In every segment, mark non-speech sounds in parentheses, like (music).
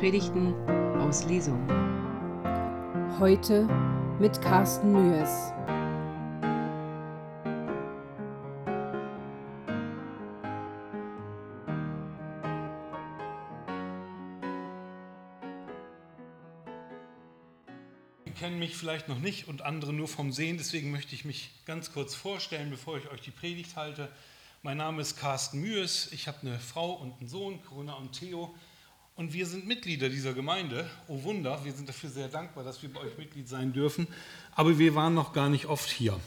Predigten aus Lesung. Heute mit Carsten Mühes. Sie kennen mich vielleicht noch nicht und andere nur vom Sehen, deswegen möchte ich mich ganz kurz vorstellen, bevor ich euch die Predigt halte. Mein Name ist Carsten Mühes, ich habe eine Frau und einen Sohn, Corona und Theo, und wir sind Mitglieder dieser Gemeinde. Oh Wunder, wir sind dafür sehr dankbar, dass wir bei euch Mitglied sein dürfen, aber wir waren noch gar nicht oft hier.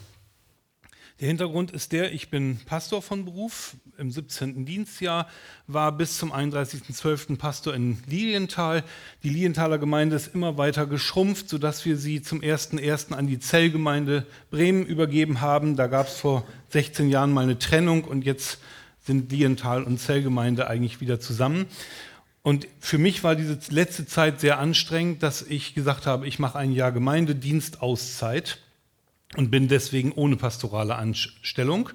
Der Hintergrund ist der, ich bin Pastor von Beruf im 17. Dienstjahr, war bis zum 31.12. Pastor in Lilienthal. Die Lilienthaler Gemeinde ist immer weiter geschrumpft, sodass wir sie zum 1.1. an die Zellgemeinde Bremen übergeben haben. Da gab es vor 16 Jahren mal eine Trennung und jetzt sind Lilienthal und Zellgemeinde eigentlich wieder zusammen. Und für mich war diese letzte Zeit sehr anstrengend, dass ich gesagt habe, ich mache ein Jahr Gemeindedienstauszeit und bin deswegen ohne pastorale Anstellung.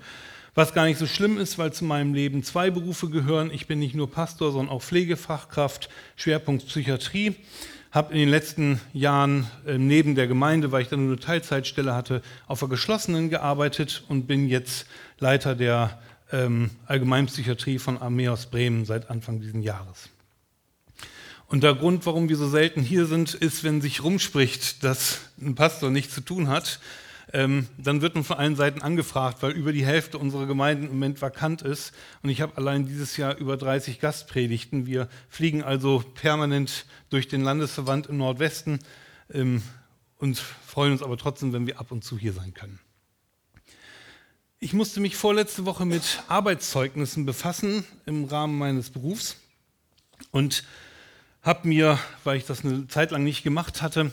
Was gar nicht so schlimm ist, weil zu meinem Leben zwei Berufe gehören. Ich bin nicht nur Pastor, sondern auch Pflegefachkraft, Schwerpunkt Psychiatrie. Habe in den letzten Jahren äh, neben der Gemeinde, weil ich dann nur eine Teilzeitstelle hatte, auf der geschlossenen gearbeitet und bin jetzt Leiter der ähm, Allgemeinpsychiatrie von Armeos Bremen seit Anfang dieses Jahres. Und der Grund, warum wir so selten hier sind, ist, wenn sich rumspricht, dass ein Pastor nichts zu tun hat, ähm, dann wird man von allen Seiten angefragt, weil über die Hälfte unserer Gemeinden im Moment vakant ist. Und ich habe allein dieses Jahr über 30 Gastpredigten. Wir fliegen also permanent durch den Landesverband im Nordwesten ähm, und freuen uns aber trotzdem, wenn wir ab und zu hier sein können. Ich musste mich vorletzte Woche mit Arbeitszeugnissen befassen im Rahmen meines Berufs und habe mir, weil ich das eine Zeit lang nicht gemacht hatte,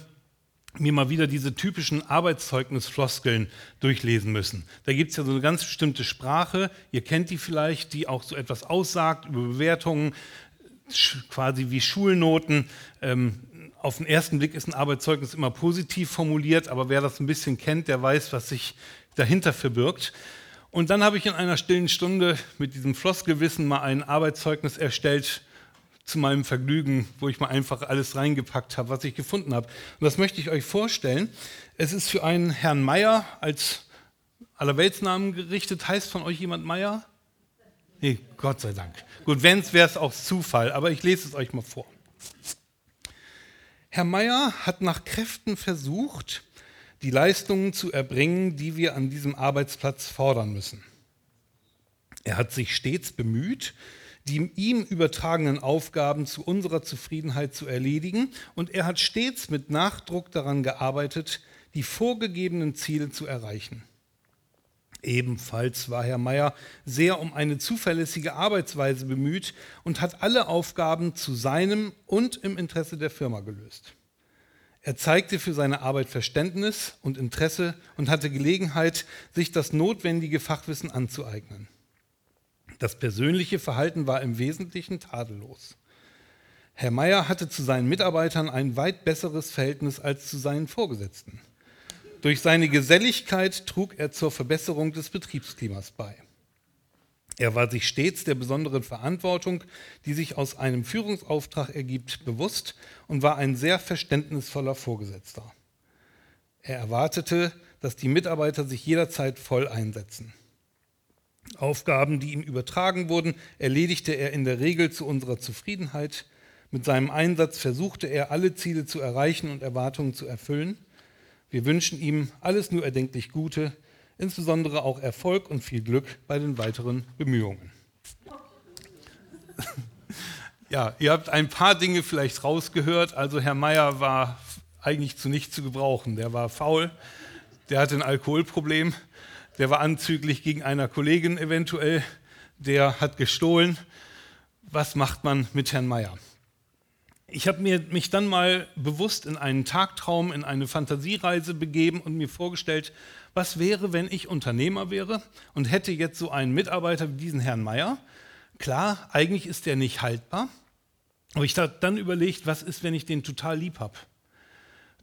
mir mal wieder diese typischen Arbeitszeugnisfloskeln durchlesen müssen. Da gibt es ja so eine ganz bestimmte Sprache, ihr kennt die vielleicht, die auch so etwas aussagt über Bewertungen, quasi wie Schulnoten. Ähm, auf den ersten Blick ist ein Arbeitszeugnis immer positiv formuliert, aber wer das ein bisschen kennt, der weiß, was sich dahinter verbirgt. Und dann habe ich in einer stillen Stunde mit diesem Floskelwissen mal ein Arbeitszeugnis erstellt, zu meinem Vergnügen, wo ich mal einfach alles reingepackt habe, was ich gefunden habe. Und das möchte ich euch vorstellen. Es ist für einen Herrn Meier als Allerweltsnamen gerichtet. Heißt von euch jemand Meier? Nee, Gott sei Dank. Gut, wenn es wäre es auch Zufall, aber ich lese es euch mal vor. Herr Meier hat nach Kräften versucht, die Leistungen zu erbringen, die wir an diesem Arbeitsplatz fordern müssen. Er hat sich stets bemüht, die ihm übertragenen Aufgaben zu unserer Zufriedenheit zu erledigen und er hat stets mit Nachdruck daran gearbeitet, die vorgegebenen Ziele zu erreichen. Ebenfalls war Herr Mayer sehr um eine zuverlässige Arbeitsweise bemüht und hat alle Aufgaben zu seinem und im Interesse der Firma gelöst. Er zeigte für seine Arbeit Verständnis und Interesse und hatte Gelegenheit, sich das notwendige Fachwissen anzueignen. Das persönliche Verhalten war im Wesentlichen tadellos. Herr Meier hatte zu seinen Mitarbeitern ein weit besseres Verhältnis als zu seinen Vorgesetzten. Durch seine Geselligkeit trug er zur Verbesserung des Betriebsklimas bei. Er war sich stets der besonderen Verantwortung, die sich aus einem Führungsauftrag ergibt, bewusst und war ein sehr verständnisvoller Vorgesetzter. Er erwartete, dass die Mitarbeiter sich jederzeit voll einsetzen. Aufgaben, die ihm übertragen wurden, erledigte er in der Regel zu unserer Zufriedenheit. Mit seinem Einsatz versuchte er, alle Ziele zu erreichen und Erwartungen zu erfüllen. Wir wünschen ihm alles nur erdenklich Gute, insbesondere auch Erfolg und viel Glück bei den weiteren Bemühungen. (laughs) Ja, ihr habt ein paar Dinge vielleicht rausgehört. Also Herr Meier war eigentlich zu nichts zu gebrauchen. Der war faul, der hatte ein Alkoholproblem der war anzüglich gegen einer Kollegin eventuell, der hat gestohlen. Was macht man mit Herrn Meier? Ich habe mich dann mal bewusst in einen Tagtraum, in eine Fantasiereise begeben und mir vorgestellt, was wäre, wenn ich Unternehmer wäre und hätte jetzt so einen Mitarbeiter wie diesen Herrn Meier. Klar, eigentlich ist der nicht haltbar, aber ich habe dann überlegt, was ist, wenn ich den total lieb habe.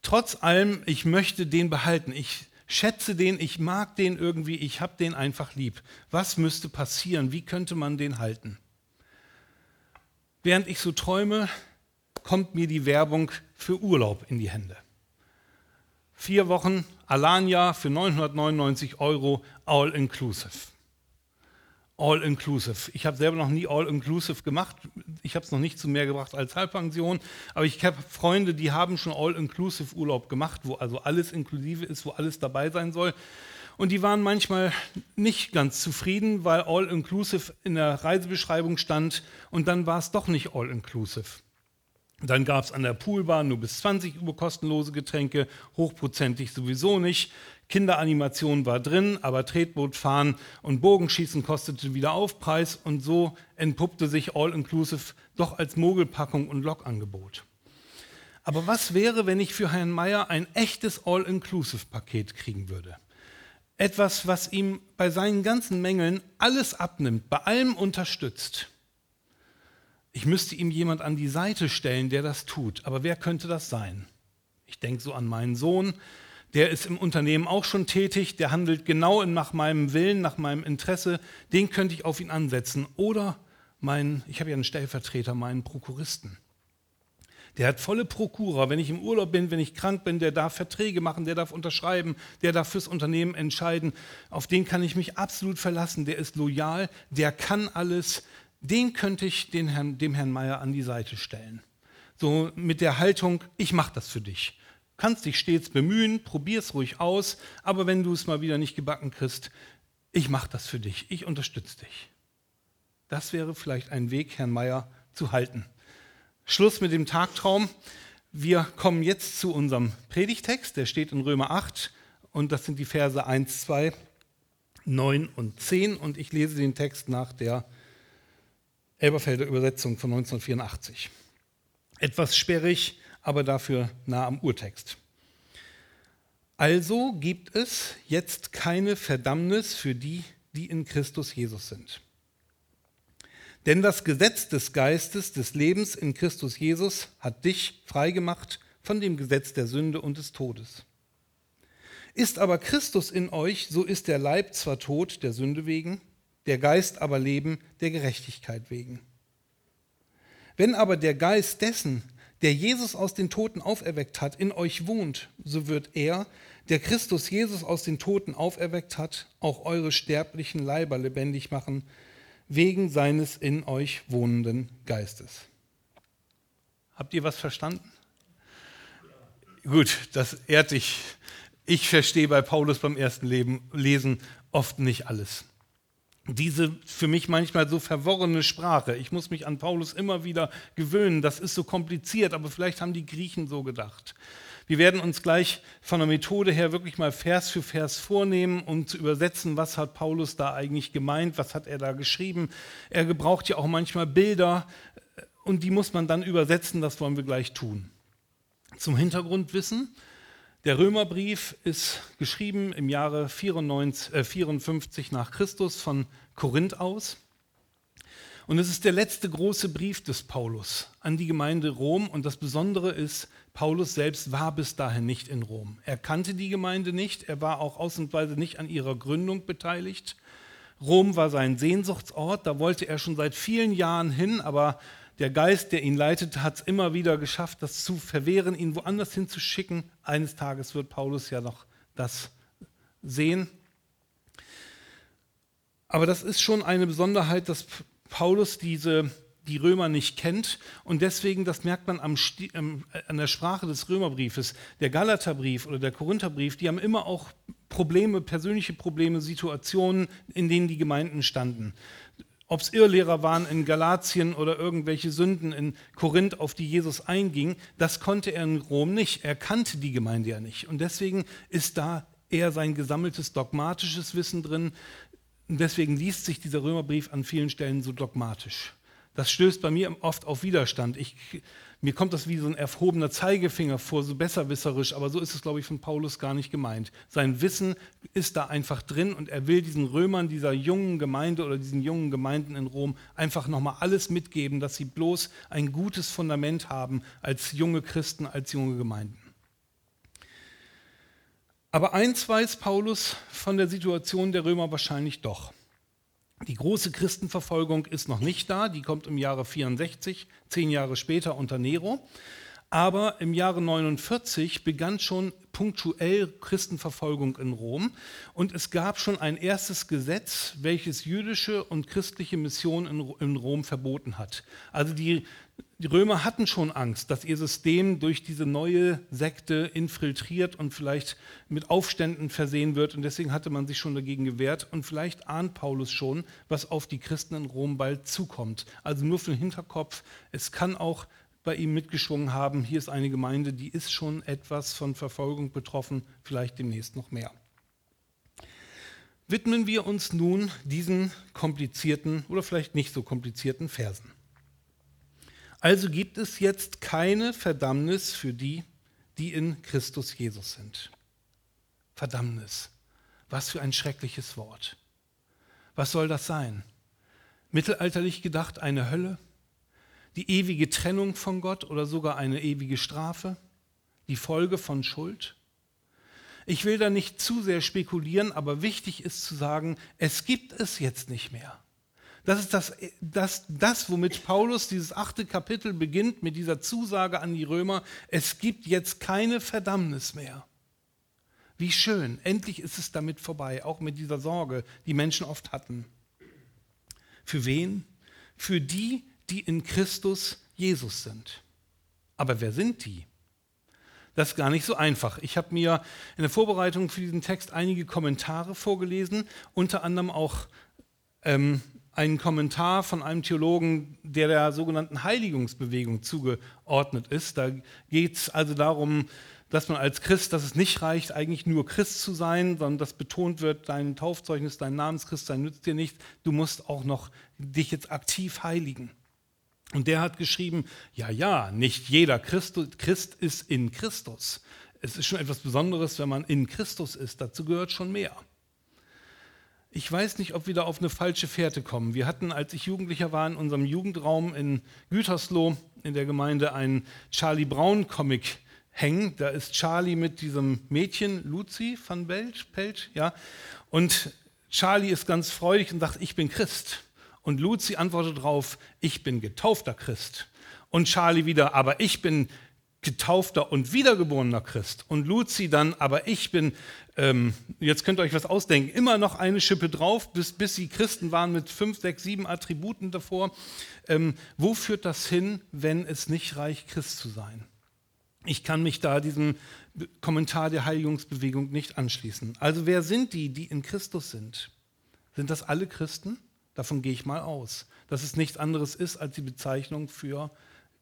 Trotz allem, ich möchte den behalten. Ich schätze den, ich mag den irgendwie, ich habe den einfach lieb. Was müsste passieren? Wie könnte man den halten? Während ich so träume, kommt mir die Werbung für Urlaub in die Hände. Vier Wochen Alania für 999 Euro, all inclusive. All-inclusive. Ich habe selber noch nie All-inclusive gemacht. Ich habe es noch nicht zu mehr gebracht als Halbpension. Aber ich habe Freunde, die haben schon All-inclusive Urlaub gemacht, wo also alles inklusive ist, wo alles dabei sein soll. Und die waren manchmal nicht ganz zufrieden, weil All-inclusive in der Reisebeschreibung stand und dann war es doch nicht All-inclusive. Dann gab es an der Poolbar nur bis 20 Uhr kostenlose Getränke, hochprozentig sowieso nicht. Kinderanimation war drin, aber Tretbootfahren und Bogenschießen kostete wieder Aufpreis und so entpuppte sich All-Inclusive doch als Mogelpackung und Lokangebot. Aber was wäre, wenn ich für Herrn Meier ein echtes All-Inclusive-Paket kriegen würde? Etwas, was ihm bei seinen ganzen Mängeln alles abnimmt, bei allem unterstützt. Ich müsste ihm jemand an die Seite stellen, der das tut. Aber wer könnte das sein? Ich denke so an meinen Sohn, der ist im Unternehmen auch schon tätig, der handelt genau nach meinem Willen, nach meinem Interesse, den könnte ich auf ihn ansetzen. Oder mein, ich habe ja einen Stellvertreter, meinen Prokuristen. Der hat volle Prokura. Wenn ich im Urlaub bin, wenn ich krank bin, der darf Verträge machen, der darf unterschreiben, der darf fürs Unternehmen entscheiden. Auf den kann ich mich absolut verlassen. Der ist loyal, der kann alles. Den könnte ich den Herrn, dem Herrn Meier an die Seite stellen. So mit der Haltung, ich mache das für dich kannst dich stets bemühen, probier es ruhig aus, aber wenn du es mal wieder nicht gebacken kriegst, ich mache das für dich, ich unterstütze dich. Das wäre vielleicht ein Weg, Herrn Meier zu halten. Schluss mit dem Tagtraum. Wir kommen jetzt zu unserem Predigtext, der steht in Römer 8 und das sind die Verse 1, 2, 9 und 10 und ich lese den Text nach der Elberfelder Übersetzung von 1984. Etwas sperrig, aber dafür nah am Urtext. Also gibt es jetzt keine Verdammnis für die, die in Christus Jesus sind. Denn das Gesetz des Geistes des Lebens in Christus Jesus hat dich freigemacht von dem Gesetz der Sünde und des Todes. Ist aber Christus in euch, so ist der Leib zwar tot der Sünde wegen, der Geist aber Leben der Gerechtigkeit wegen. Wenn aber der Geist dessen, der Jesus aus den Toten auferweckt hat, in euch wohnt, so wird er, der Christus Jesus aus den Toten auferweckt hat, auch eure sterblichen Leiber lebendig machen, wegen seines in euch wohnenden Geistes. Habt ihr was verstanden? Gut, das ehrt dich. Ich verstehe bei Paulus beim ersten Leben, Lesen oft nicht alles diese für mich manchmal so verworrene Sprache. Ich muss mich an Paulus immer wieder gewöhnen. Das ist so kompliziert, aber vielleicht haben die Griechen so gedacht. Wir werden uns gleich von der Methode her wirklich mal Vers für Vers vornehmen, um zu übersetzen, was hat Paulus da eigentlich gemeint, was hat er da geschrieben. Er gebraucht ja auch manchmal Bilder und die muss man dann übersetzen, das wollen wir gleich tun. Zum Hintergrundwissen. Der Römerbrief ist geschrieben im Jahre 94, äh 54 nach Christus von Korinth aus. Und es ist der letzte große Brief des Paulus an die Gemeinde Rom. Und das Besondere ist, Paulus selbst war bis dahin nicht in Rom. Er kannte die Gemeinde nicht, er war auch ausnahmsweise nicht an ihrer Gründung beteiligt. Rom war sein Sehnsuchtsort, da wollte er schon seit vielen Jahren hin, aber der Geist, der ihn leitet, hat es immer wieder geschafft, das zu verwehren, ihn woanders hinzuschicken. Eines Tages wird Paulus ja noch das sehen. Aber das ist schon eine Besonderheit, dass Paulus diese, die Römer nicht kennt. Und deswegen, das merkt man am, ähm, an der Sprache des Römerbriefes, der Galaterbrief oder der Korintherbrief, die haben immer auch Probleme, persönliche Probleme, Situationen, in denen die Gemeinden standen ob es Irrlehrer waren in Galatien oder irgendwelche Sünden in Korinth, auf die Jesus einging, das konnte er in Rom nicht. Er kannte die Gemeinde ja nicht. Und deswegen ist da eher sein gesammeltes dogmatisches Wissen drin. Und deswegen liest sich dieser Römerbrief an vielen Stellen so dogmatisch. Das stößt bei mir oft auf Widerstand. Ich mir kommt das wie so ein erhobener Zeigefinger vor, so besserwisserisch, aber so ist es, glaube ich, von Paulus gar nicht gemeint. Sein Wissen ist da einfach drin und er will diesen Römern, dieser jungen Gemeinde oder diesen jungen Gemeinden in Rom einfach nochmal alles mitgeben, dass sie bloß ein gutes Fundament haben als junge Christen, als junge Gemeinden. Aber eins weiß Paulus von der Situation der Römer wahrscheinlich doch. Die große Christenverfolgung ist noch nicht da, die kommt im Jahre 64, zehn Jahre später unter Nero. Aber im Jahre 49 begann schon punktuell Christenverfolgung in Rom und es gab schon ein erstes Gesetz, welches jüdische und christliche Missionen in Rom verboten hat. Also die, die Römer hatten schon Angst, dass ihr System durch diese neue Sekte infiltriert und vielleicht mit Aufständen versehen wird und deswegen hatte man sich schon dagegen gewehrt und vielleicht ahnt Paulus schon, was auf die Christen in Rom bald zukommt. Also nur für den Hinterkopf, es kann auch bei ihm mitgeschwungen haben, hier ist eine Gemeinde, die ist schon etwas von Verfolgung betroffen, vielleicht demnächst noch mehr. Widmen wir uns nun diesen komplizierten oder vielleicht nicht so komplizierten Versen. Also gibt es jetzt keine Verdammnis für die, die in Christus Jesus sind. Verdammnis. Was für ein schreckliches Wort. Was soll das sein? Mittelalterlich gedacht eine Hölle? die ewige Trennung von Gott oder sogar eine ewige Strafe, die Folge von Schuld. Ich will da nicht zu sehr spekulieren, aber wichtig ist zu sagen, es gibt es jetzt nicht mehr. Das ist das, das, das, womit Paulus dieses achte Kapitel beginnt, mit dieser Zusage an die Römer, es gibt jetzt keine Verdammnis mehr. Wie schön, endlich ist es damit vorbei, auch mit dieser Sorge, die Menschen oft hatten. Für wen? Für die, die in Christus Jesus sind. Aber wer sind die? Das ist gar nicht so einfach. Ich habe mir in der Vorbereitung für diesen Text einige Kommentare vorgelesen, unter anderem auch ähm, einen Kommentar von einem Theologen, der der sogenannten Heiligungsbewegung zugeordnet ist. Da geht es also darum, dass man als Christ, dass es nicht reicht, eigentlich nur Christ zu sein, sondern dass betont wird, dein Taufzeugnis, dein Namenschristsein nützt dir nicht. Du musst auch noch dich jetzt aktiv heiligen. Und der hat geschrieben, ja, ja, nicht jeder Christ, Christ ist in Christus. Es ist schon etwas Besonderes, wenn man in Christus ist. Dazu gehört schon mehr. Ich weiß nicht, ob wir da auf eine falsche Fährte kommen. Wir hatten, als ich Jugendlicher war, in unserem Jugendraum in Gütersloh in der Gemeinde einen Charlie Brown Comic hängen. Da ist Charlie mit diesem Mädchen, Lucy van Belt, Pelt, ja. Und Charlie ist ganz freudig und sagt, ich bin Christ. Und Luzi antwortet darauf, ich bin getaufter Christ. Und Charlie wieder, aber ich bin getaufter und wiedergeborener Christ. Und Luzi dann, aber ich bin, ähm, jetzt könnt ihr euch was ausdenken, immer noch eine Schippe drauf, bis, bis sie Christen waren mit fünf, sechs, sieben Attributen davor. Ähm, wo führt das hin, wenn es nicht reicht, Christ zu sein? Ich kann mich da diesem Kommentar der Heiligungsbewegung nicht anschließen. Also wer sind die, die in Christus sind? Sind das alle Christen? Davon gehe ich mal aus, dass es nichts anderes ist als die Bezeichnung für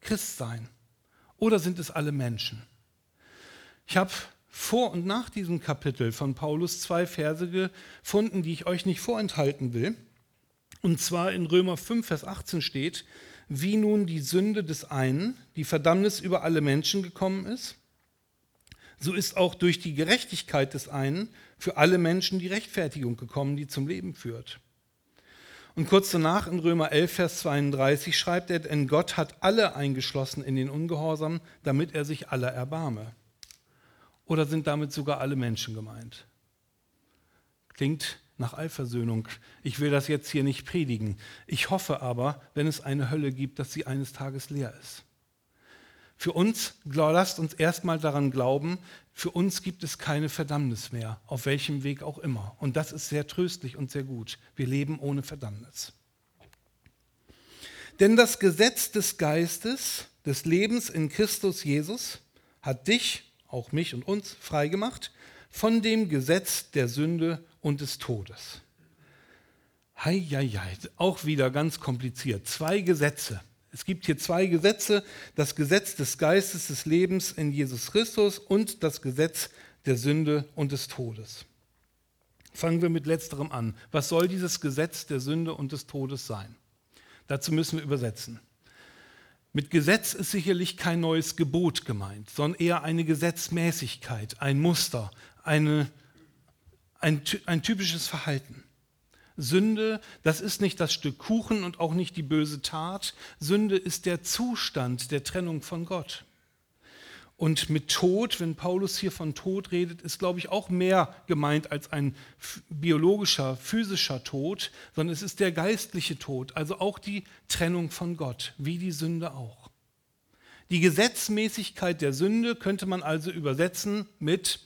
Christsein. Oder sind es alle Menschen? Ich habe vor und nach diesem Kapitel von Paulus zwei Verse gefunden, die ich euch nicht vorenthalten will. Und zwar in Römer 5, Vers 18 steht, wie nun die Sünde des einen, die Verdammnis über alle Menschen gekommen ist, so ist auch durch die Gerechtigkeit des einen für alle Menschen die Rechtfertigung gekommen, die zum Leben führt. Und kurz danach in Römer 11, Vers 32 schreibt er, denn Gott hat alle eingeschlossen in den Ungehorsam, damit er sich aller erbarme. Oder sind damit sogar alle Menschen gemeint? Klingt nach Allversöhnung. Ich will das jetzt hier nicht predigen. Ich hoffe aber, wenn es eine Hölle gibt, dass sie eines Tages leer ist. Für uns, lasst uns erstmal daran glauben, für uns gibt es keine Verdammnis mehr, auf welchem Weg auch immer. Und das ist sehr tröstlich und sehr gut. Wir leben ohne Verdammnis. Denn das Gesetz des Geistes, des Lebens in Christus Jesus, hat dich, auch mich und uns, freigemacht von dem Gesetz der Sünde und des Todes. Heieiei, auch wieder ganz kompliziert. Zwei Gesetze. Es gibt hier zwei Gesetze, das Gesetz des Geistes des Lebens in Jesus Christus und das Gesetz der Sünde und des Todes. Fangen wir mit letzterem an. Was soll dieses Gesetz der Sünde und des Todes sein? Dazu müssen wir übersetzen. Mit Gesetz ist sicherlich kein neues Gebot gemeint, sondern eher eine Gesetzmäßigkeit, ein Muster, eine, ein, ein typisches Verhalten. Sünde, das ist nicht das Stück Kuchen und auch nicht die böse Tat. Sünde ist der Zustand der Trennung von Gott. Und mit Tod, wenn Paulus hier von Tod redet, ist, glaube ich, auch mehr gemeint als ein biologischer, physischer Tod, sondern es ist der geistliche Tod, also auch die Trennung von Gott, wie die Sünde auch. Die Gesetzmäßigkeit der Sünde könnte man also übersetzen mit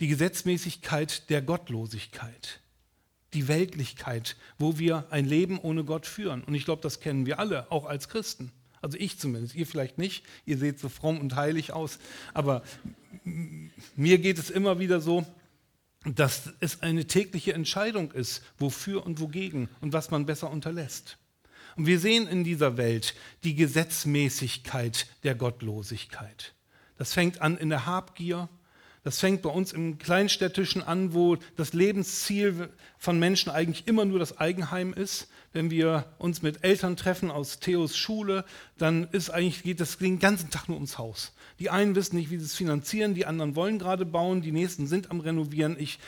die Gesetzmäßigkeit der Gottlosigkeit, die Weltlichkeit, wo wir ein Leben ohne Gott führen. Und ich glaube, das kennen wir alle, auch als Christen. Also ich zumindest, ihr vielleicht nicht, ihr seht so fromm und heilig aus, aber mir geht es immer wieder so, dass es eine tägliche Entscheidung ist, wofür und wogegen und was man besser unterlässt. Und wir sehen in dieser Welt die Gesetzmäßigkeit der Gottlosigkeit. Das fängt an in der Habgier, das fängt bei uns im Kleinstädtischen an, wo das Lebensziel von Menschen eigentlich immer nur das Eigenheim ist. Wenn wir uns mit Eltern treffen aus Theos Schule, dann ist eigentlich, geht das den ganzen Tag nur ums Haus. Die einen wissen nicht, wie sie es finanzieren, die anderen wollen gerade bauen, die nächsten sind am Renovieren. Ich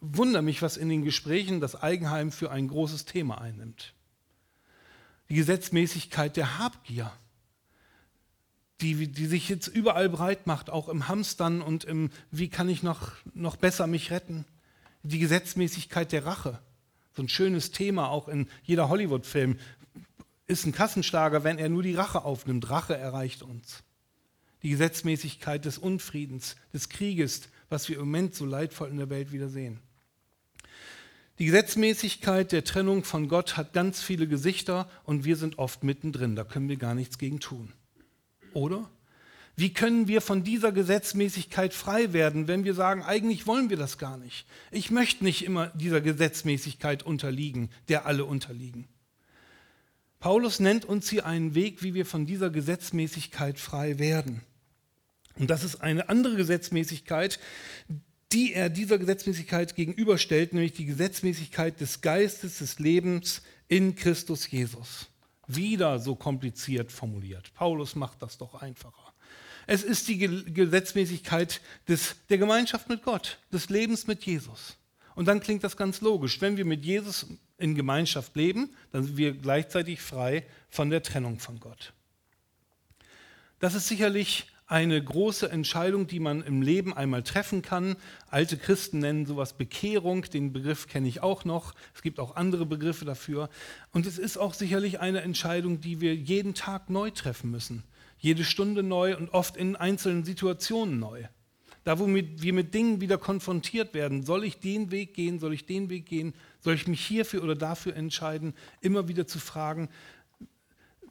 wundere mich, was in den Gesprächen das Eigenheim für ein großes Thema einnimmt. Die Gesetzmäßigkeit der Habgier die, die sich jetzt überall breit macht, auch im Hamstern und im, wie kann ich noch, noch besser mich retten. Die Gesetzmäßigkeit der Rache, so ein schönes Thema auch in jeder Hollywood-Film, ist ein Kassenschlager, wenn er nur die Rache aufnimmt. Rache erreicht uns. Die Gesetzmäßigkeit des Unfriedens, des Krieges, was wir im Moment so leidvoll in der Welt wieder sehen. Die Gesetzmäßigkeit der Trennung von Gott hat ganz viele Gesichter und wir sind oft mittendrin. Da können wir gar nichts gegen tun oder? Wie können wir von dieser Gesetzmäßigkeit frei werden, wenn wir sagen, eigentlich wollen wir das gar nicht? Ich möchte nicht immer dieser Gesetzmäßigkeit unterliegen, der alle unterliegen. Paulus nennt uns hier einen Weg, wie wir von dieser Gesetzmäßigkeit frei werden. Und das ist eine andere Gesetzmäßigkeit, die er dieser Gesetzmäßigkeit gegenüberstellt, nämlich die Gesetzmäßigkeit des Geistes des Lebens in Christus Jesus wieder so kompliziert formuliert. Paulus macht das doch einfacher. Es ist die Gesetzmäßigkeit des, der Gemeinschaft mit Gott, des Lebens mit Jesus. Und dann klingt das ganz logisch. Wenn wir mit Jesus in Gemeinschaft leben, dann sind wir gleichzeitig frei von der Trennung von Gott. Das ist sicherlich eine große Entscheidung, die man im Leben einmal treffen kann. Alte Christen nennen sowas Bekehrung, den Begriff kenne ich auch noch. Es gibt auch andere Begriffe dafür. Und es ist auch sicherlich eine Entscheidung, die wir jeden Tag neu treffen müssen. Jede Stunde neu und oft in einzelnen Situationen neu. Da, wo wir mit Dingen wieder konfrontiert werden, soll ich den Weg gehen, soll ich den Weg gehen, soll ich mich hierfür oder dafür entscheiden, immer wieder zu fragen,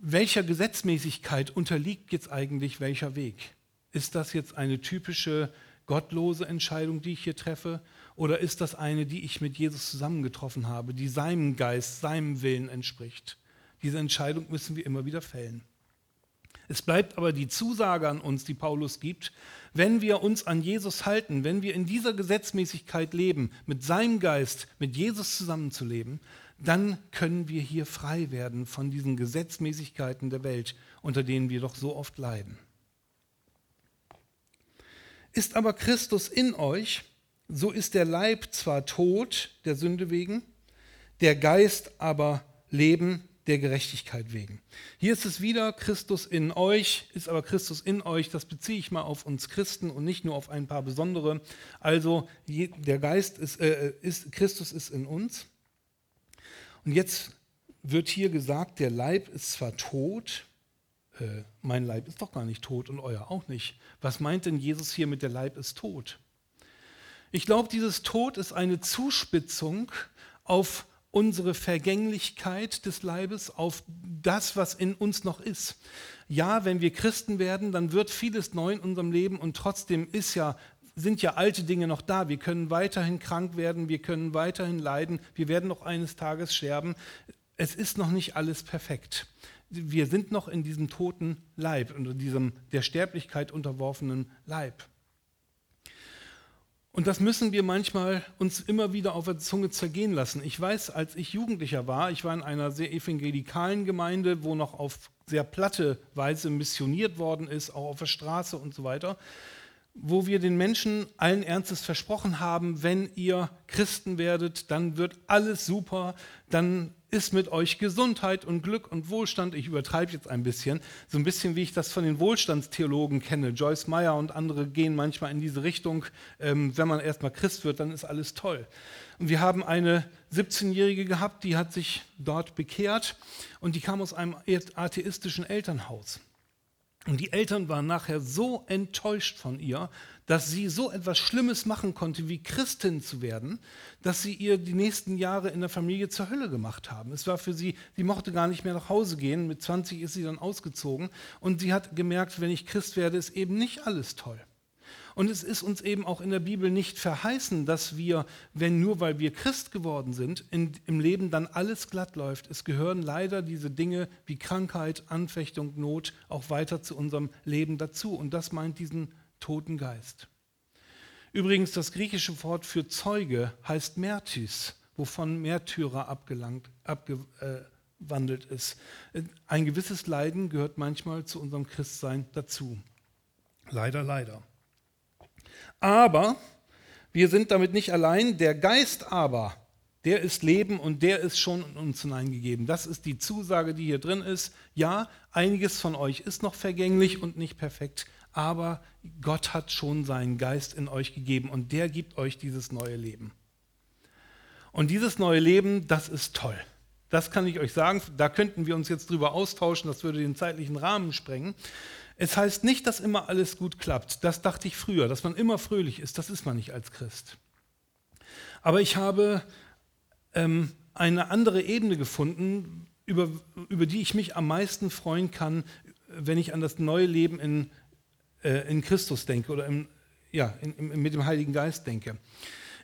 welcher Gesetzmäßigkeit unterliegt jetzt eigentlich welcher Weg? Ist das jetzt eine typische gottlose Entscheidung, die ich hier treffe? Oder ist das eine, die ich mit Jesus zusammengetroffen habe, die seinem Geist, seinem Willen entspricht? Diese Entscheidung müssen wir immer wieder fällen. Es bleibt aber die Zusage an uns, die Paulus gibt, wenn wir uns an Jesus halten, wenn wir in dieser Gesetzmäßigkeit leben, mit seinem Geist, mit Jesus zusammenzuleben, dann können wir hier frei werden von diesen Gesetzmäßigkeiten der Welt, unter denen wir doch so oft leiden. Ist aber Christus in euch, so ist der Leib zwar tot der Sünde wegen, der Geist aber Leben der Gerechtigkeit wegen. Hier ist es wieder Christus in euch, ist aber Christus in euch, das beziehe ich mal auf uns Christen und nicht nur auf ein paar besondere. Also der Geist ist, äh, ist Christus ist in uns und jetzt wird hier gesagt, der Leib ist zwar tot, äh, mein Leib ist doch gar nicht tot und euer auch nicht. Was meint denn Jesus hier mit der Leib ist tot? Ich glaube, dieses Tod ist eine Zuspitzung auf unsere Vergänglichkeit des Leibes, auf das, was in uns noch ist. Ja, wenn wir Christen werden, dann wird vieles neu in unserem Leben und trotzdem ist ja sind ja alte Dinge noch da. Wir können weiterhin krank werden, wir können weiterhin leiden, wir werden noch eines Tages sterben. Es ist noch nicht alles perfekt. Wir sind noch in diesem toten Leib, in diesem der Sterblichkeit unterworfenen Leib. Und das müssen wir manchmal uns immer wieder auf der Zunge zergehen lassen. Ich weiß, als ich Jugendlicher war, ich war in einer sehr evangelikalen Gemeinde, wo noch auf sehr platte Weise missioniert worden ist, auch auf der Straße und so weiter. Wo wir den Menschen allen Ernstes versprochen haben, wenn ihr Christen werdet, dann wird alles super, dann ist mit euch Gesundheit und Glück und Wohlstand. Ich übertreibe jetzt ein bisschen, so ein bisschen wie ich das von den Wohlstandstheologen kenne. Joyce Meyer und andere gehen manchmal in diese Richtung, ähm, wenn man erstmal Christ wird, dann ist alles toll. Und wir haben eine 17-Jährige gehabt, die hat sich dort bekehrt und die kam aus einem atheistischen Elternhaus. Und die Eltern waren nachher so enttäuscht von ihr, dass sie so etwas Schlimmes machen konnte, wie Christin zu werden, dass sie ihr die nächsten Jahre in der Familie zur Hölle gemacht haben. Es war für sie, sie mochte gar nicht mehr nach Hause gehen. Mit 20 ist sie dann ausgezogen und sie hat gemerkt, wenn ich Christ werde, ist eben nicht alles toll. Und es ist uns eben auch in der Bibel nicht verheißen, dass wir, wenn nur weil wir Christ geworden sind, in, im Leben dann alles glatt läuft. Es gehören leider diese Dinge wie Krankheit, Anfechtung, Not auch weiter zu unserem Leben dazu. Und das meint diesen toten Geist. Übrigens, das griechische Wort für Zeuge heißt Märtys, wovon Märtyrer abgelangt, abgewandelt ist. Ein gewisses Leiden gehört manchmal zu unserem Christsein dazu. Leider, leider. Aber wir sind damit nicht allein. Der Geist aber, der ist Leben und der ist schon in uns hineingegeben. Das ist die Zusage, die hier drin ist. Ja, einiges von euch ist noch vergänglich und nicht perfekt, aber Gott hat schon seinen Geist in euch gegeben und der gibt euch dieses neue Leben. Und dieses neue Leben, das ist toll. Das kann ich euch sagen. Da könnten wir uns jetzt drüber austauschen, das würde den zeitlichen Rahmen sprengen. Es heißt nicht, dass immer alles gut klappt. Das dachte ich früher, dass man immer fröhlich ist. Das ist man nicht als Christ. Aber ich habe ähm, eine andere Ebene gefunden, über, über die ich mich am meisten freuen kann, wenn ich an das neue Leben in, äh, in Christus denke oder im, ja, in, in, mit dem Heiligen Geist denke.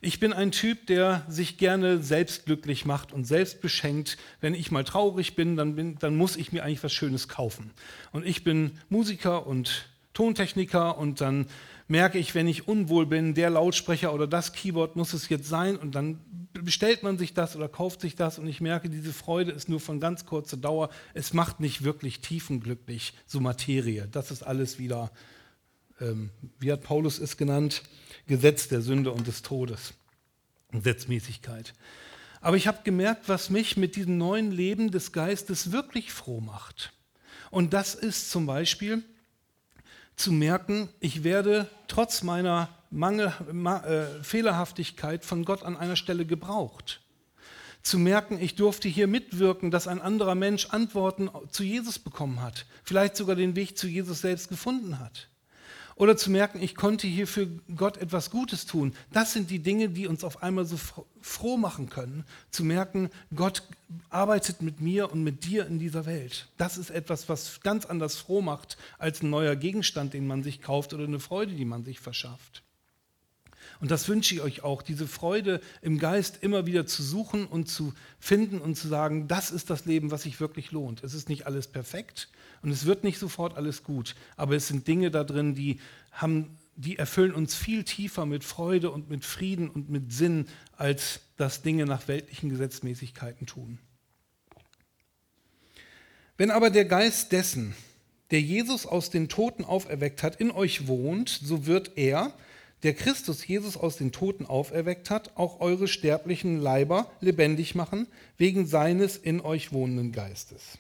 Ich bin ein Typ, der sich gerne selbst glücklich macht und selbst beschenkt. Wenn ich mal traurig bin, dann, bin, dann muss ich mir eigentlich was Schönes kaufen. Und ich bin Musiker und Tontechniker und dann merke ich, wenn ich unwohl bin, der Lautsprecher oder das Keyboard muss es jetzt sein und dann bestellt man sich das oder kauft sich das und ich merke, diese Freude ist nur von ganz kurzer Dauer. Es macht nicht wirklich tiefenglücklich, so Materie. Das ist alles wieder, wie hat Paulus es genannt, Gesetz der Sünde und des Todes. Gesetzmäßigkeit. Aber ich habe gemerkt, was mich mit diesem neuen Leben des Geistes wirklich froh macht. Und das ist zum Beispiel zu merken, ich werde trotz meiner Mangel, äh, Fehlerhaftigkeit von Gott an einer Stelle gebraucht. Zu merken, ich durfte hier mitwirken, dass ein anderer Mensch Antworten zu Jesus bekommen hat, vielleicht sogar den Weg zu Jesus selbst gefunden hat. Oder zu merken, ich konnte hier für Gott etwas Gutes tun. Das sind die Dinge, die uns auf einmal so froh machen können. Zu merken, Gott arbeitet mit mir und mit dir in dieser Welt. Das ist etwas, was ganz anders froh macht als ein neuer Gegenstand, den man sich kauft oder eine Freude, die man sich verschafft. Und das wünsche ich euch auch, diese Freude im Geist immer wieder zu suchen und zu finden und zu sagen, das ist das Leben, was sich wirklich lohnt. Es ist nicht alles perfekt, und es wird nicht sofort alles gut, aber es sind Dinge da drin, die, haben, die erfüllen uns viel tiefer mit Freude und mit Frieden und mit Sinn, als das Dinge nach weltlichen Gesetzmäßigkeiten tun. Wenn aber der Geist dessen, der Jesus aus den Toten auferweckt hat, in euch wohnt, so wird er, der Christus Jesus aus den Toten auferweckt hat, auch eure sterblichen Leiber lebendig machen, wegen seines in euch wohnenden Geistes.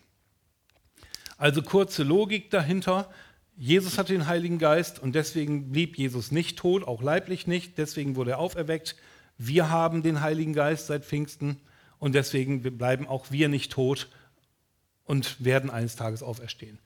Also kurze Logik dahinter. Jesus hatte den Heiligen Geist und deswegen blieb Jesus nicht tot, auch leiblich nicht, deswegen wurde er auferweckt. Wir haben den Heiligen Geist seit Pfingsten und deswegen bleiben auch wir nicht tot und werden eines Tages auferstehen.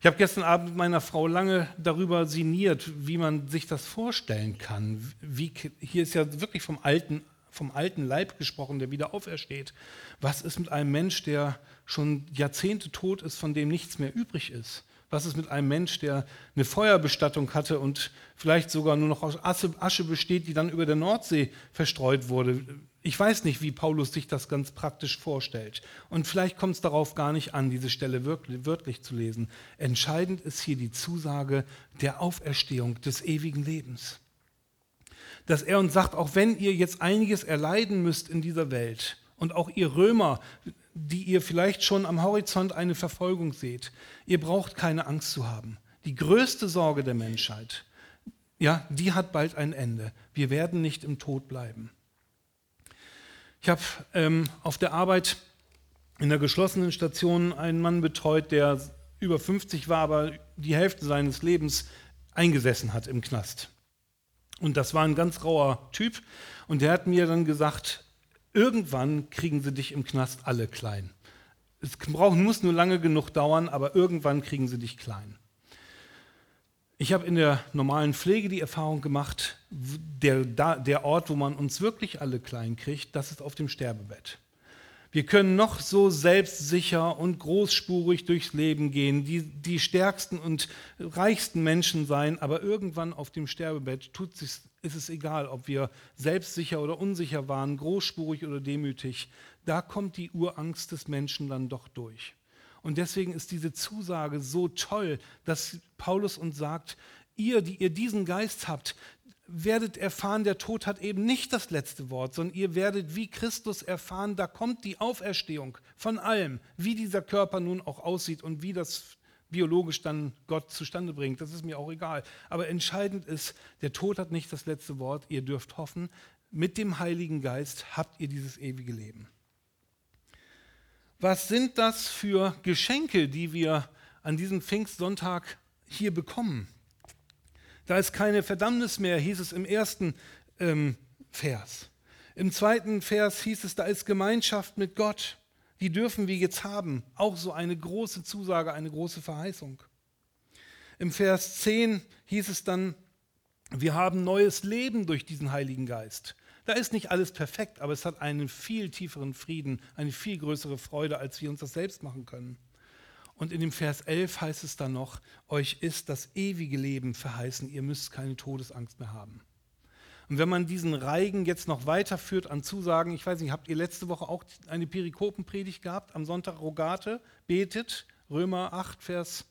Ich habe gestern Abend mit meiner Frau lange darüber sinniert, wie man sich das vorstellen kann. Wie, hier ist ja wirklich vom alten, vom alten Leib gesprochen, der wieder aufersteht. Was ist mit einem Mensch, der schon Jahrzehnte tot ist, von dem nichts mehr übrig ist? Was ist mit einem Mensch, der eine Feuerbestattung hatte und vielleicht sogar nur noch aus Asche besteht, die dann über der Nordsee verstreut wurde? Ich weiß nicht, wie Paulus sich das ganz praktisch vorstellt. Und vielleicht kommt es darauf gar nicht an, diese Stelle wirklich, wörtlich zu lesen. Entscheidend ist hier die Zusage der Auferstehung des ewigen Lebens. Dass er uns sagt, auch wenn ihr jetzt einiges erleiden müsst in dieser Welt, und auch ihr Römer, die ihr vielleicht schon am Horizont eine Verfolgung seht, ihr braucht keine Angst zu haben. Die größte Sorge der Menschheit, ja, die hat bald ein Ende. Wir werden nicht im Tod bleiben. Ich habe ähm, auf der Arbeit in der geschlossenen Station einen Mann betreut, der über 50 war, aber die Hälfte seines Lebens eingesessen hat im Knast. Und das war ein ganz rauer Typ. Und der hat mir dann gesagt, irgendwann kriegen sie dich im Knast alle klein. Es braucht, muss nur lange genug dauern, aber irgendwann kriegen sie dich klein. Ich habe in der normalen Pflege die Erfahrung gemacht, der, der Ort, wo man uns wirklich alle klein kriegt, das ist auf dem Sterbebett. Wir können noch so selbstsicher und großspurig durchs Leben gehen, die, die stärksten und reichsten Menschen sein, aber irgendwann auf dem Sterbebett tut sich, ist es egal, ob wir selbstsicher oder unsicher waren, großspurig oder demütig. Da kommt die Urangst des Menschen dann doch durch. Und deswegen ist diese Zusage so toll, dass Paulus uns sagt, ihr, die ihr diesen Geist habt, werdet erfahren, der Tod hat eben nicht das letzte Wort, sondern ihr werdet wie Christus erfahren, da kommt die Auferstehung von allem, wie dieser Körper nun auch aussieht und wie das biologisch dann Gott zustande bringt. Das ist mir auch egal. Aber entscheidend ist, der Tod hat nicht das letzte Wort. Ihr dürft hoffen, mit dem Heiligen Geist habt ihr dieses ewige Leben. Was sind das für Geschenke, die wir an diesem Pfingstsonntag hier bekommen? Da ist keine Verdammnis mehr, hieß es im ersten ähm, Vers. Im zweiten Vers hieß es, da ist Gemeinschaft mit Gott. Die dürfen wir jetzt haben. Auch so eine große Zusage, eine große Verheißung. Im Vers 10 hieß es dann, wir haben neues Leben durch diesen Heiligen Geist. Da ist nicht alles perfekt, aber es hat einen viel tieferen Frieden, eine viel größere Freude, als wir uns das selbst machen können. Und in dem Vers 11 heißt es dann noch, euch ist das ewige Leben verheißen, ihr müsst keine Todesangst mehr haben. Und wenn man diesen Reigen jetzt noch weiterführt an Zusagen, ich weiß nicht, habt ihr letzte Woche auch eine Perikopenpredigt gehabt, am Sonntag Rogate, betet, Römer 8, Vers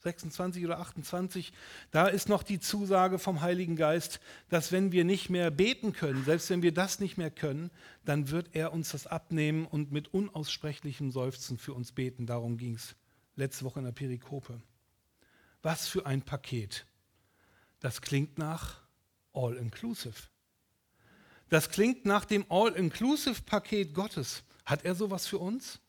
26 oder 28, da ist noch die Zusage vom Heiligen Geist, dass wenn wir nicht mehr beten können, selbst wenn wir das nicht mehr können, dann wird er uns das abnehmen und mit unaussprechlichem Seufzen für uns beten. Darum ging es letzte Woche in der Perikope. Was für ein Paket. Das klingt nach All-Inclusive. Das klingt nach dem All-Inclusive-Paket Gottes. Hat er sowas für uns?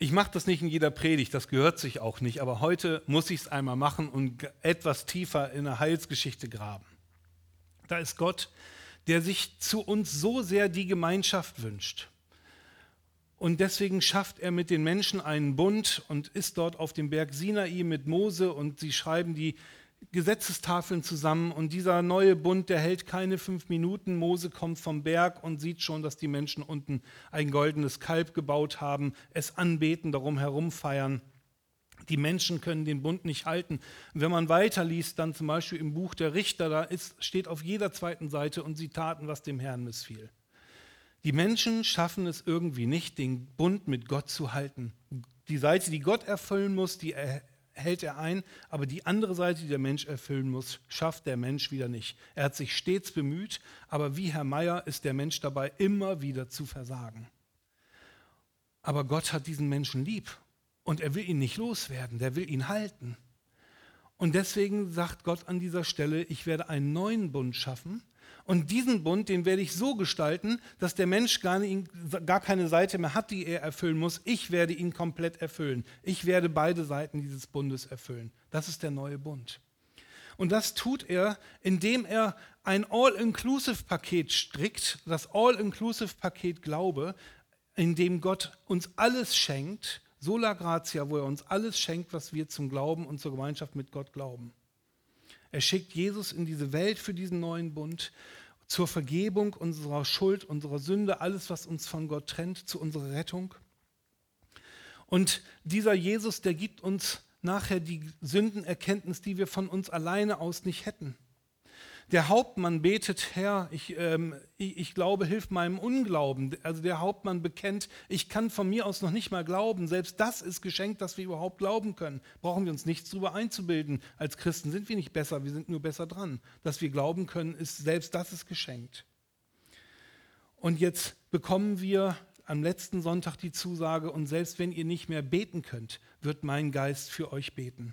Ich mache das nicht in jeder Predigt, das gehört sich auch nicht, aber heute muss ich es einmal machen und etwas tiefer in der Heilsgeschichte graben. Da ist Gott, der sich zu uns so sehr die Gemeinschaft wünscht. Und deswegen schafft er mit den Menschen einen Bund und ist dort auf dem Berg Sinai mit Mose und sie schreiben die Gesetzestafeln zusammen und dieser neue Bund, der hält keine fünf Minuten. Mose kommt vom Berg und sieht schon, dass die Menschen unten ein goldenes Kalb gebaut haben, es anbeten, darum herumfeiern. Die Menschen können den Bund nicht halten. wenn man weiterliest, dann zum Beispiel im Buch der Richter, da ist, steht auf jeder zweiten Seite, und sie taten, was dem Herrn missfiel. Die Menschen schaffen es irgendwie nicht, den Bund mit Gott zu halten. Die Seite, die Gott erfüllen muss, die hält er ein, aber die andere Seite, die der Mensch erfüllen muss, schafft der Mensch wieder nicht. Er hat sich stets bemüht, aber wie Herr Meier ist der Mensch dabei, immer wieder zu versagen. Aber Gott hat diesen Menschen lieb und er will ihn nicht loswerden, der will ihn halten. Und deswegen sagt Gott an dieser Stelle, ich werde einen neuen Bund schaffen, und diesen Bund, den werde ich so gestalten, dass der Mensch gar, nicht, gar, keine Seite mehr hat, die er erfüllen muss. Ich werde ihn komplett erfüllen. Ich werde beide Seiten dieses Bundes erfüllen. Das ist der neue Bund. Und das tut er, indem er ein All-Inclusive-Paket strickt, das All-Inclusive-Paket Glaube, in dem Gott uns alles schenkt, sola gratia, wo er uns alles schenkt, was wir zum Glauben und zur Gemeinschaft mit Gott glauben. Er schickt Jesus in diese Welt für diesen neuen Bund zur Vergebung unserer Schuld, unserer Sünde, alles, was uns von Gott trennt, zu unserer Rettung. Und dieser Jesus, der gibt uns nachher die Sündenerkenntnis, die wir von uns alleine aus nicht hätten. Der Hauptmann betet, Herr, ich, ähm, ich, ich, glaube, hilf meinem Unglauben. Also der Hauptmann bekennt, ich kann von mir aus noch nicht mal glauben. Selbst das ist geschenkt, dass wir überhaupt glauben können. Brauchen wir uns nichts darüber einzubilden. Als Christen sind wir nicht besser, wir sind nur besser dran. Dass wir glauben können, ist selbst das ist geschenkt. Und jetzt bekommen wir am letzten Sonntag die Zusage, und selbst wenn ihr nicht mehr beten könnt, wird mein Geist für euch beten.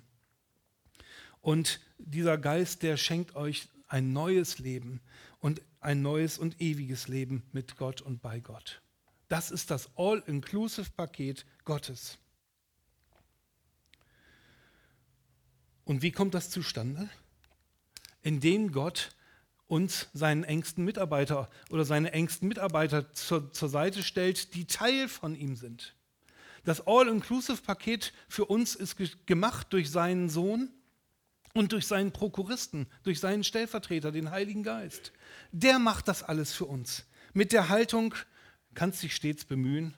Und dieser Geist, der schenkt euch ein neues Leben und ein neues und ewiges Leben mit Gott und bei Gott. Das ist das All-Inclusive-Paket Gottes. Und wie kommt das zustande? Indem Gott uns seinen engsten Mitarbeiter oder seine engsten Mitarbeiter zur, zur Seite stellt, die Teil von ihm sind. Das All-Inclusive-Paket für uns ist gemacht durch seinen Sohn und durch seinen Prokuristen, durch seinen Stellvertreter, den Heiligen Geist. Der macht das alles für uns. Mit der Haltung, kannst dich stets bemühen,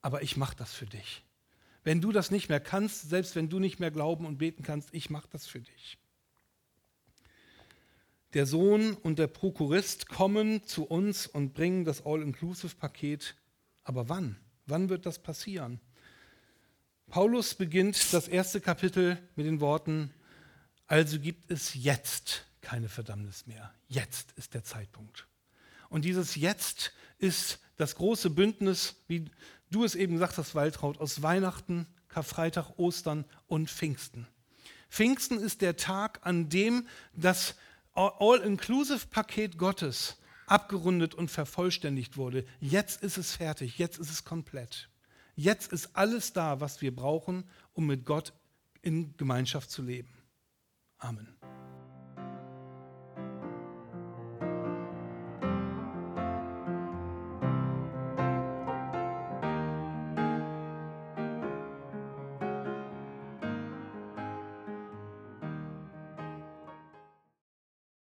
aber ich mache das für dich. Wenn du das nicht mehr kannst, selbst wenn du nicht mehr glauben und beten kannst, ich mache das für dich. Der Sohn und der Prokurist kommen zu uns und bringen das All-Inclusive-Paket. Aber wann? Wann wird das passieren? Paulus beginnt das erste Kapitel mit den Worten, also gibt es jetzt keine Verdammnis mehr. Jetzt ist der Zeitpunkt. Und dieses Jetzt ist das große Bündnis, wie du es eben gesagt hast, Waltraud, aus Weihnachten, Karfreitag, Ostern und Pfingsten. Pfingsten ist der Tag, an dem das All-Inclusive-Paket Gottes abgerundet und vervollständigt wurde. Jetzt ist es fertig, jetzt ist es komplett. Jetzt ist alles da, was wir brauchen, um mit Gott in Gemeinschaft zu leben. Amen.